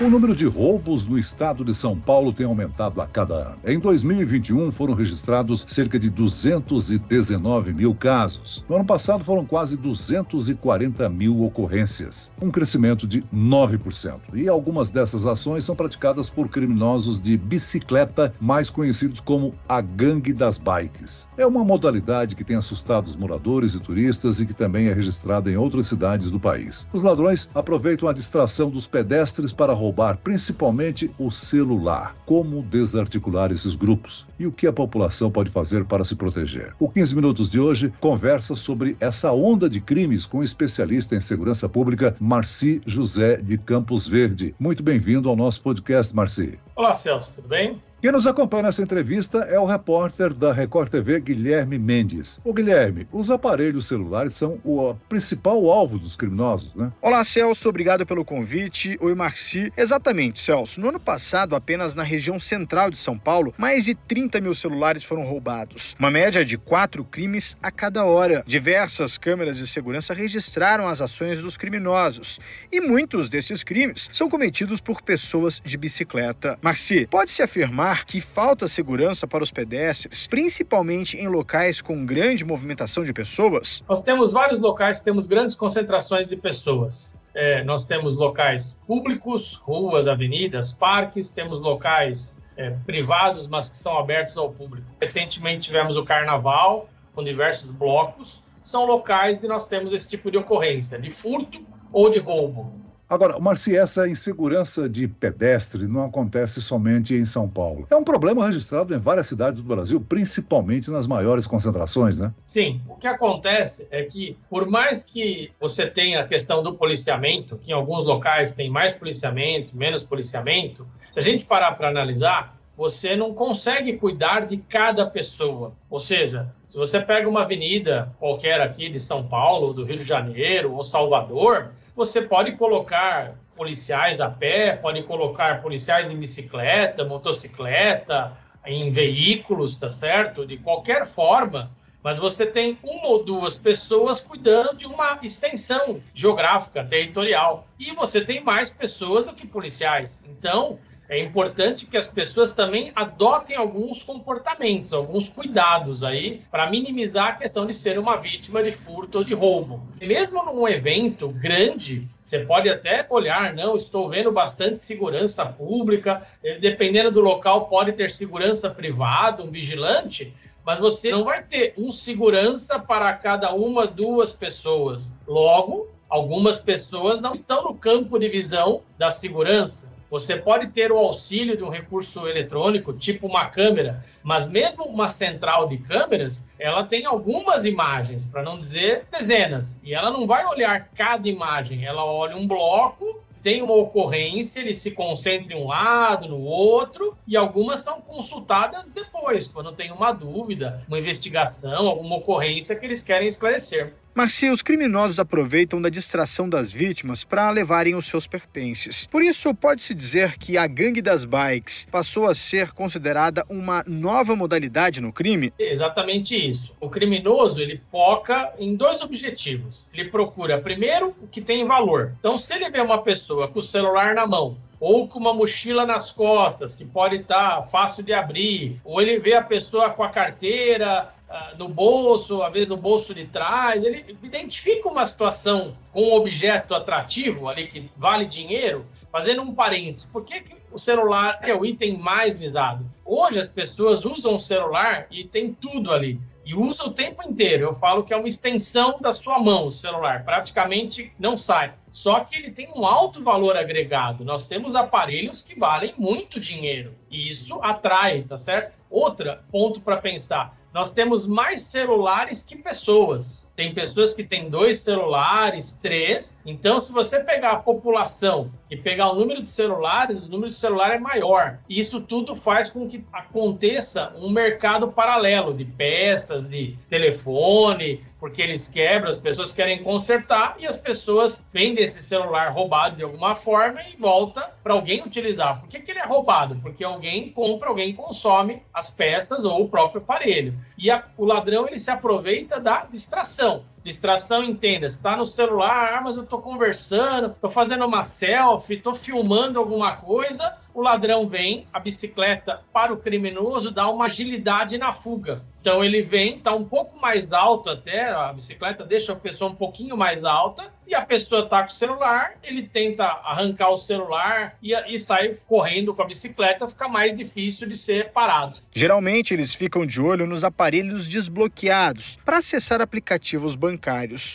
O número de roubos no estado de São Paulo tem aumentado a cada ano. Em 2021, foram registrados cerca de 219 mil casos. No ano passado, foram quase 240 mil ocorrências, um crescimento de 9%. E algumas dessas ações são praticadas por criminosos de bicicleta, mais conhecidos como a Gangue das Bikes. É uma modalidade que tem assustado os moradores e turistas e que também é registrada em outras cidades do país. Os ladrões aproveitam a distração dos pedestres para roubar roubar principalmente o celular. Como desarticular esses grupos e o que a população pode fazer para se proteger? O 15 Minutos de hoje conversa sobre essa onda de crimes com o especialista em segurança pública, Marci José de Campos Verde. Muito bem-vindo ao nosso podcast, Marci. Olá, Celso, tudo bem? Quem nos acompanha nessa entrevista é o repórter da Record TV, Guilherme Mendes. O Guilherme, os aparelhos celulares são o principal alvo dos criminosos, né? Olá, Celso, obrigado pelo convite. Oi, Marci. Exatamente, Celso. No ano passado, apenas na região central de São Paulo, mais de 30 mil celulares foram roubados. Uma média de quatro crimes a cada hora. Diversas câmeras de segurança registraram as ações dos criminosos. E muitos desses crimes são cometidos por pessoas de bicicleta. Marci, pode-se afirmar que falta segurança para os pedestres, principalmente em locais com grande movimentação de pessoas? Nós temos vários locais que temos grandes concentrações de pessoas. É, nós temos locais públicos, ruas, avenidas, parques, temos locais é, privados, mas que são abertos ao público. Recentemente tivemos o carnaval, com diversos blocos. São locais que nós temos esse tipo de ocorrência, de furto ou de roubo. Agora, Marci, essa insegurança de pedestre não acontece somente em São Paulo. É um problema registrado em várias cidades do Brasil, principalmente nas maiores concentrações, né? Sim. O que acontece é que, por mais que você tenha a questão do policiamento, que em alguns locais tem mais policiamento, menos policiamento, se a gente parar para analisar, você não consegue cuidar de cada pessoa. Ou seja, se você pega uma avenida qualquer aqui de São Paulo, do Rio de Janeiro ou Salvador, você pode colocar policiais a pé, pode colocar policiais em bicicleta, motocicleta, em veículos, tá certo? De qualquer forma, mas você tem uma ou duas pessoas cuidando de uma extensão geográfica, territorial. E você tem mais pessoas do que policiais. Então, é importante que as pessoas também adotem alguns comportamentos, alguns cuidados aí, para minimizar a questão de ser uma vítima de furto ou de roubo. Mesmo num evento grande, você pode até olhar, não, estou vendo bastante segurança pública, eh, dependendo do local, pode ter segurança privada, um vigilante, mas você não vai ter um segurança para cada uma, duas pessoas. Logo, algumas pessoas não estão no campo de visão da segurança. Você pode ter o auxílio de um recurso eletrônico, tipo uma câmera, mas mesmo uma central de câmeras, ela tem algumas imagens, para não dizer dezenas, e ela não vai olhar cada imagem, ela olha um bloco tem uma ocorrência, ele se concentra em um lado, no outro, e algumas são consultadas depois, quando tem uma dúvida, uma investigação, alguma ocorrência que eles querem esclarecer. Mas se os criminosos aproveitam da distração das vítimas para levarem os seus pertences. Por isso, pode-se dizer que a gangue das bikes passou a ser considerada uma nova modalidade no crime? Exatamente isso. O criminoso, ele foca em dois objetivos. Ele procura, primeiro, o que tem valor. Então, se ele vê uma pessoa com o celular na mão, ou com uma mochila nas costas, que pode estar fácil de abrir, ou ele vê a pessoa com a carteira uh, no bolso, às vezes no bolso de trás, ele identifica uma situação com um objeto atrativo ali que vale dinheiro, fazendo um parênteses, por que, que o celular é o item mais visado? Hoje as pessoas usam o celular e tem tudo ali e usa o tempo inteiro. Eu falo que é uma extensão da sua mão, o celular, praticamente não sai. Só que ele tem um alto valor agregado. Nós temos aparelhos que valem muito dinheiro e isso atrai, tá certo? Outra ponto para pensar nós temos mais celulares que pessoas. Tem pessoas que têm dois celulares, três. Então, se você pegar a população e pegar o número de celulares, o número de celular é maior. Isso tudo faz com que aconteça um mercado paralelo de peças, de telefone, porque eles quebram, as pessoas querem consertar e as pessoas vendem esse celular roubado de alguma forma e volta para alguém utilizar. Por que, que ele é roubado? Porque alguém compra, alguém consome as peças ou o próprio aparelho. E a, o ladrão ele se aproveita da distração. Distração, entenda, está no celular, ah, mas eu estou conversando, estou fazendo uma selfie, estou filmando alguma coisa, o ladrão vem, a bicicleta para o criminoso dá uma agilidade na fuga. Então ele vem, está um pouco mais alto até, a bicicleta deixa a pessoa um pouquinho mais alta, e a pessoa está com o celular, ele tenta arrancar o celular e, e sai correndo com a bicicleta, fica mais difícil de ser parado. Geralmente eles ficam de olho nos aparelhos desbloqueados para acessar aplicativos bancários.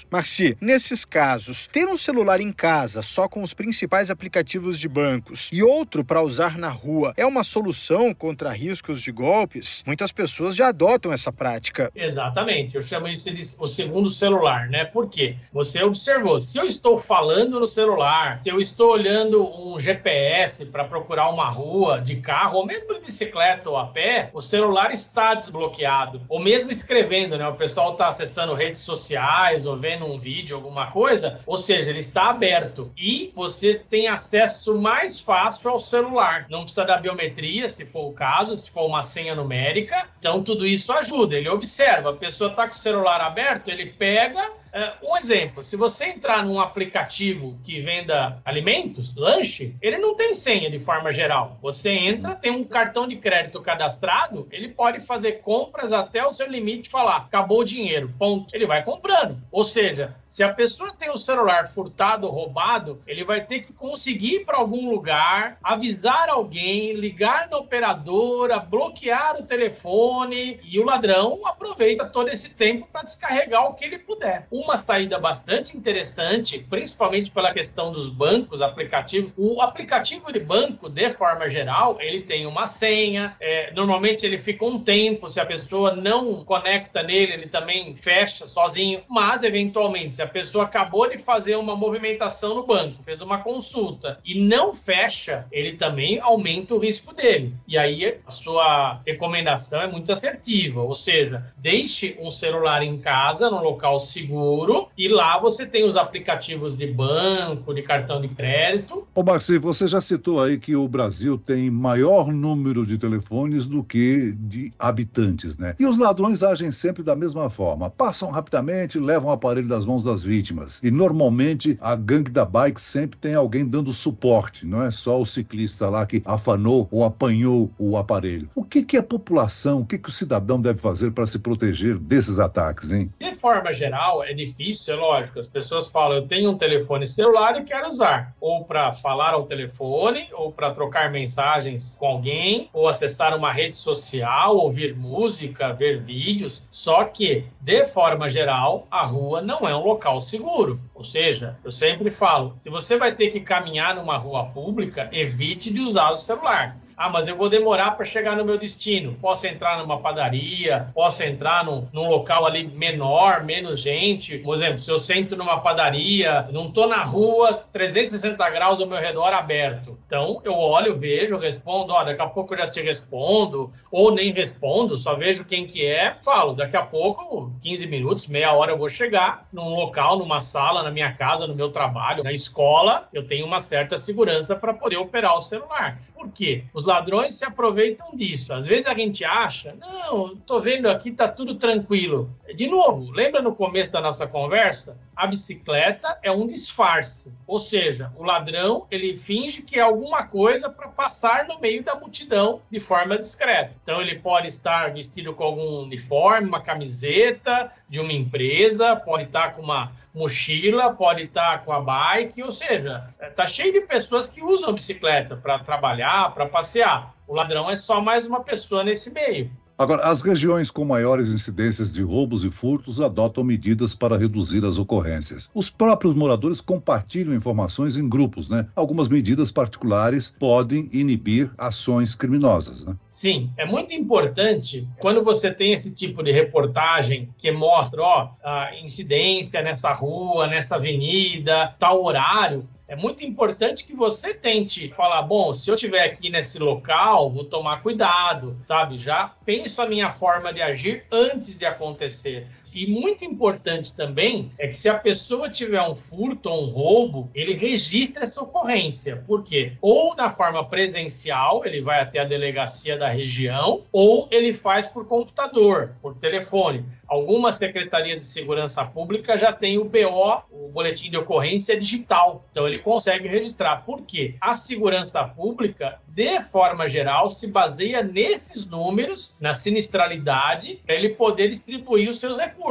Marci, nesses casos, ter um celular em casa só com os principais aplicativos de bancos e outro para usar na rua é uma solução contra riscos de golpes? Muitas pessoas já adotam essa prática. Exatamente, eu chamo isso de o segundo celular, né? Por quê? Você observou, se eu estou falando no celular, se eu estou olhando um GPS para procurar uma rua de carro, ou mesmo de bicicleta ou a pé, o celular está desbloqueado. Ou mesmo escrevendo, né? O pessoal está acessando redes sociais ou vendo um vídeo, alguma coisa, ou seja, ele está aberto. E você tem acesso mais fácil ao celular. Não precisa da biometria, se for o caso, se for uma senha numérica. Então, tudo isso ajuda. Ele observa, a pessoa está com o celular aberto, ele pega um exemplo, se você entrar num aplicativo que venda alimentos, lanche, ele não tem senha de forma geral. Você entra, tem um cartão de crédito cadastrado, ele pode fazer compras até o seu limite falar, acabou o dinheiro, ponto. Ele vai comprando. Ou seja, se a pessoa tem o celular furtado ou roubado, ele vai ter que conseguir ir para algum lugar, avisar alguém, ligar na operadora, bloquear o telefone e o ladrão aproveita todo esse tempo para descarregar o que ele puder. O uma saída bastante interessante, principalmente pela questão dos bancos, aplicativos. O aplicativo de banco, de forma geral, ele tem uma senha. É, normalmente ele fica um tempo. Se a pessoa não conecta nele, ele também fecha sozinho. Mas, eventualmente, se a pessoa acabou de fazer uma movimentação no banco, fez uma consulta e não fecha, ele também aumenta o risco dele. E aí a sua recomendação é muito assertiva, ou seja, deixe um celular em casa, num local seguro seguro e lá você tem os aplicativos de banco, de cartão de crédito. Ô Maxi, você já citou aí que o Brasil tem maior número de telefones do que de habitantes, né? E os ladrões agem sempre da mesma forma. Passam rapidamente, levam o aparelho das mãos das vítimas. E normalmente a gangue da bike sempre tem alguém dando suporte, não é só o ciclista lá que afanou ou apanhou o aparelho. O que, que a população, o que, que o cidadão deve fazer para se proteger desses ataques, hein? De forma geral, é difícil, é lógico. As pessoas falam, eu tenho um telefone celular e quero usar, ou para falar ao telefone, ou para trocar mensagens com alguém, ou acessar uma rede social, ouvir música, ver vídeos. Só que, de forma geral, a rua não é um local seguro. Ou seja, eu sempre falo, se você vai ter que caminhar numa rua pública, evite de usar o celular. Ah, mas eu vou demorar para chegar no meu destino. Posso entrar numa padaria, posso entrar num, num, local ali menor, menos gente. Por exemplo, se eu sento numa padaria, não estou na rua, 360 graus ao meu redor aberto. Então, eu olho, vejo, respondo, ó, daqui a pouco eu já te respondo, ou nem respondo, só vejo quem que é, falo, daqui a pouco, 15 minutos, meia hora eu vou chegar num local, numa sala, na minha casa, no meu trabalho, na escola, eu tenho uma certa segurança para poder operar o celular. Por quê? Os ladrões se aproveitam disso. Às vezes a gente acha, não, tô vendo aqui, tá tudo tranquilo. De novo, lembra no começo da nossa conversa? A bicicleta é um disfarce, ou seja, o ladrão ele finge que é alguma coisa para passar no meio da multidão de forma discreta. Então ele pode estar vestido com algum uniforme, uma camiseta de uma empresa, pode estar com uma mochila, pode estar com a bike, ou seja, tá cheio de pessoas que usam bicicleta para trabalhar, para passear. O ladrão é só mais uma pessoa nesse meio. Agora, as regiões com maiores incidências de roubos e furtos adotam medidas para reduzir as ocorrências. Os próprios moradores compartilham informações em grupos, né? Algumas medidas particulares podem inibir ações criminosas, né? Sim, é muito importante quando você tem esse tipo de reportagem que mostra, ó, a incidência nessa rua, nessa avenida, tal horário, é muito importante que você tente falar, bom, se eu estiver aqui nesse local, vou tomar cuidado, sabe? Já penso a minha forma de agir antes de acontecer. E muito importante também é que se a pessoa tiver um furto ou um roubo, ele registra essa ocorrência. Por quê? Ou na forma presencial, ele vai até a delegacia da região, ou ele faz por computador, por telefone. Algumas secretarias de segurança pública já têm o BO, o boletim de ocorrência digital. Então ele consegue registrar. Por quê? A segurança pública, de forma geral, se baseia nesses números, na sinistralidade, para ele poder distribuir os seus recursos.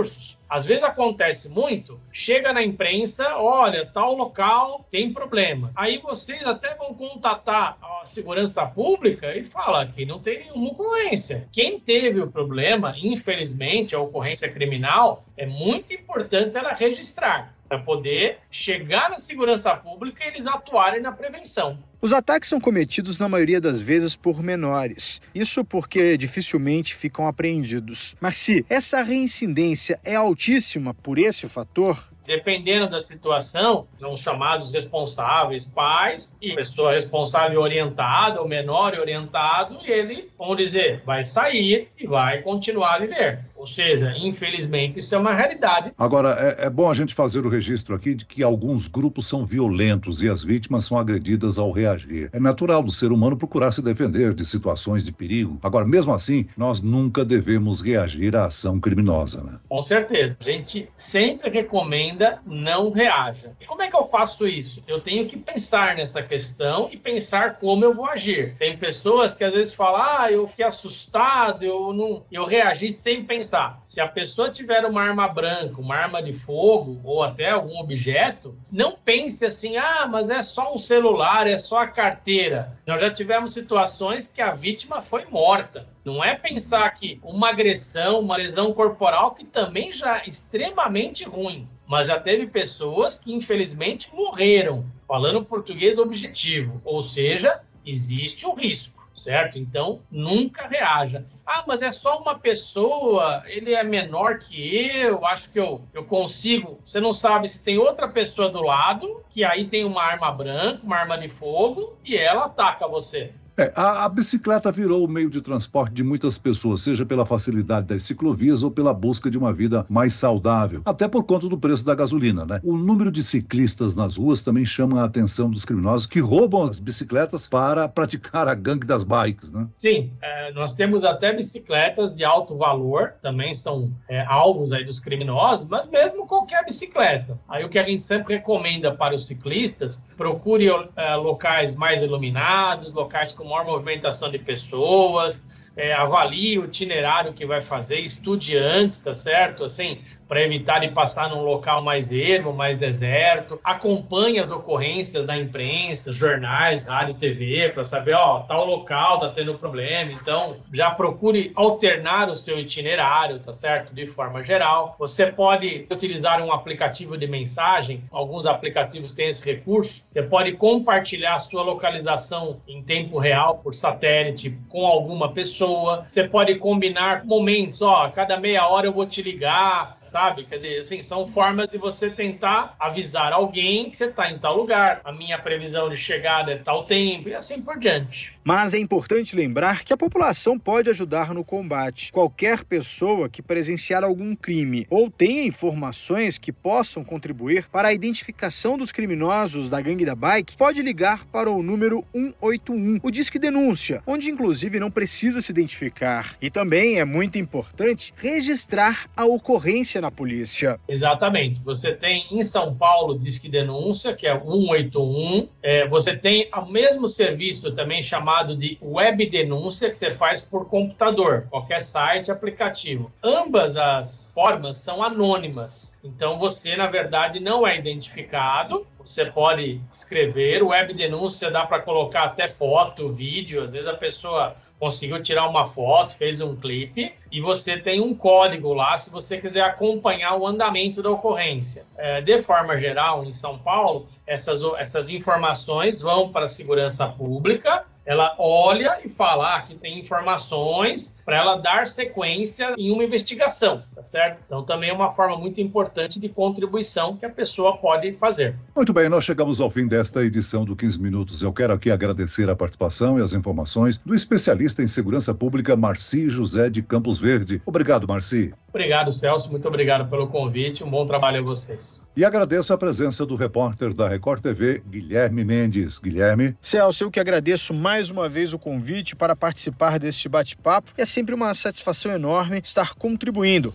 Às vezes acontece muito, chega na imprensa, olha, tal local tem problemas. Aí vocês até vão contatar a segurança pública e fala que não tem nenhuma ocorrência. Quem teve o problema, infelizmente, a ocorrência criminal, é muito importante ela registrar para poder chegar na segurança pública e eles atuarem na prevenção. Os ataques são cometidos na maioria das vezes por menores. Isso porque dificilmente ficam apreendidos. Mas se essa reincidência é altíssima por esse fator, Dependendo da situação, são chamados responsáveis pais e pessoa responsável orientada, o menor orientado, e ele, vamos dizer, vai sair e vai continuar a viver. Ou seja, infelizmente, isso é uma realidade. Agora, é, é, bom a gente fazer o registro aqui de que alguns grupos são violentos e as vítimas são agredidas ao reagir. É natural do ser humano procurar se defender de situações de perigo. Agora, mesmo assim, nós nunca devemos reagir à ação criminosa, né? Com certeza. A gente sempre recomenda não reaja. E como é que eu faço isso? Eu tenho que pensar nessa questão e pensar como eu vou agir. Tem pessoas que às vezes falam, ah, eu fiquei assustado, eu não, eu reagi sem pensar, se a pessoa tiver uma arma branca, uma arma de fogo ou até algum objeto, não pense assim, ah, mas é só um celular, é só a carteira. Nós já tivemos situações que a vítima foi morta. Não é pensar que uma agressão, uma lesão corporal, que também já é extremamente ruim. Mas já teve pessoas que infelizmente morreram, falando português objetivo, ou seja, existe um risco certo? Então, nunca reaja. Ah, mas é só uma pessoa, ele é menor que eu, acho que eu, eu consigo. Você não sabe se tem outra pessoa do lado, que aí tem uma arma branca, uma arma de fogo, e ela ataca você. É, a, a, bicicleta virou o meio de transporte de muitas pessoas, seja pela facilidade das ciclovias ou pela busca de uma vida mais saudável, até por conta do preço da gasolina, né? O número de ciclistas nas ruas também chama a atenção dos criminosos que roubam as bicicletas para praticar a gangue das bikes, né? Sim, é, nós temos até bicicletas de alto valor, também são é, alvos aí dos criminosos, mas mesmo qualquer bicicleta. Aí o que a gente sempre recomenda para os ciclistas, procure é, locais mais iluminados, locais com com maior movimentação de pessoas, é, avalie o itinerário que vai fazer, estude antes, tá certo? Assim, para evitar de passar num local mais ermo, mais deserto. Acompanhe as ocorrências da imprensa, jornais, rádio, TV, para saber, ó, tal local tá tendo problema. Então, já procure alternar o seu itinerário, tá certo? De forma geral. Você pode utilizar um aplicativo de mensagem, alguns aplicativos têm esse recurso. Você pode compartilhar sua localização em tempo real por satélite com alguma pessoa. Você pode combinar momentos, ó, cada meia hora eu vou te ligar, sabe? Sabe? Quer dizer, assim, são formas de você tentar avisar alguém que você está em tal lugar. A minha previsão de chegada é tal tempo e assim por diante. Mas é importante lembrar que a população pode ajudar no combate. Qualquer pessoa que presenciar algum crime ou tenha informações que possam contribuir para a identificação dos criminosos da gangue da bike pode ligar para o número 181, o Disque Denúncia, onde inclusive não precisa se identificar. E também é muito importante registrar a ocorrência na polícia. Exatamente. Você tem em São Paulo Disque Denúncia, que é 181. É, você tem o mesmo serviço também chamado de Web Denúncia, que você faz por computador, qualquer site, aplicativo. Ambas as formas são anônimas. Então você, na verdade, não é identificado. Você pode escrever. Web denúncia dá para colocar até foto, vídeo. Às vezes a pessoa conseguiu tirar uma foto, fez um clipe, e você tem um código lá se você quiser acompanhar o andamento da ocorrência. É, de forma geral, em São Paulo, essas, essas informações vão para a segurança pública, ela olha e fala ah, que tem informações para ela dar sequência em uma investigação, tá certo? Então também é uma forma muito importante de contribuição que a pessoa pode fazer. Muito bem, nós chegamos ao fim desta edição do 15 Minutos. Eu quero aqui agradecer a participação e as informações do especialista em segurança pública Marci José de Campos Verde. Obrigado, Marci. Obrigado, Celso. Muito obrigado pelo convite. Um bom trabalho a vocês. E agradeço a presença do repórter da Record TV, Guilherme Mendes. Guilherme. Celso, eu que agradeço mais uma vez o convite para participar deste bate-papo. É sempre uma satisfação enorme estar contribuindo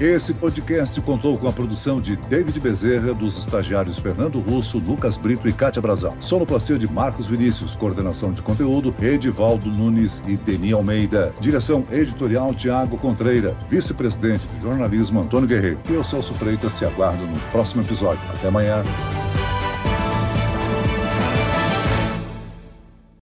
esse podcast contou com a produção de David Bezerra, dos estagiários Fernando Russo, Lucas Brito e Kátia Brazão. Sonoplastia de Marcos Vinícius, coordenação de conteúdo Edivaldo Nunes e Deni Almeida. Direção editorial Tiago Contreira, vice-presidente de jornalismo Antônio Guerreiro. E eu, Celso Freitas, te aguardo no próximo episódio. Até amanhã.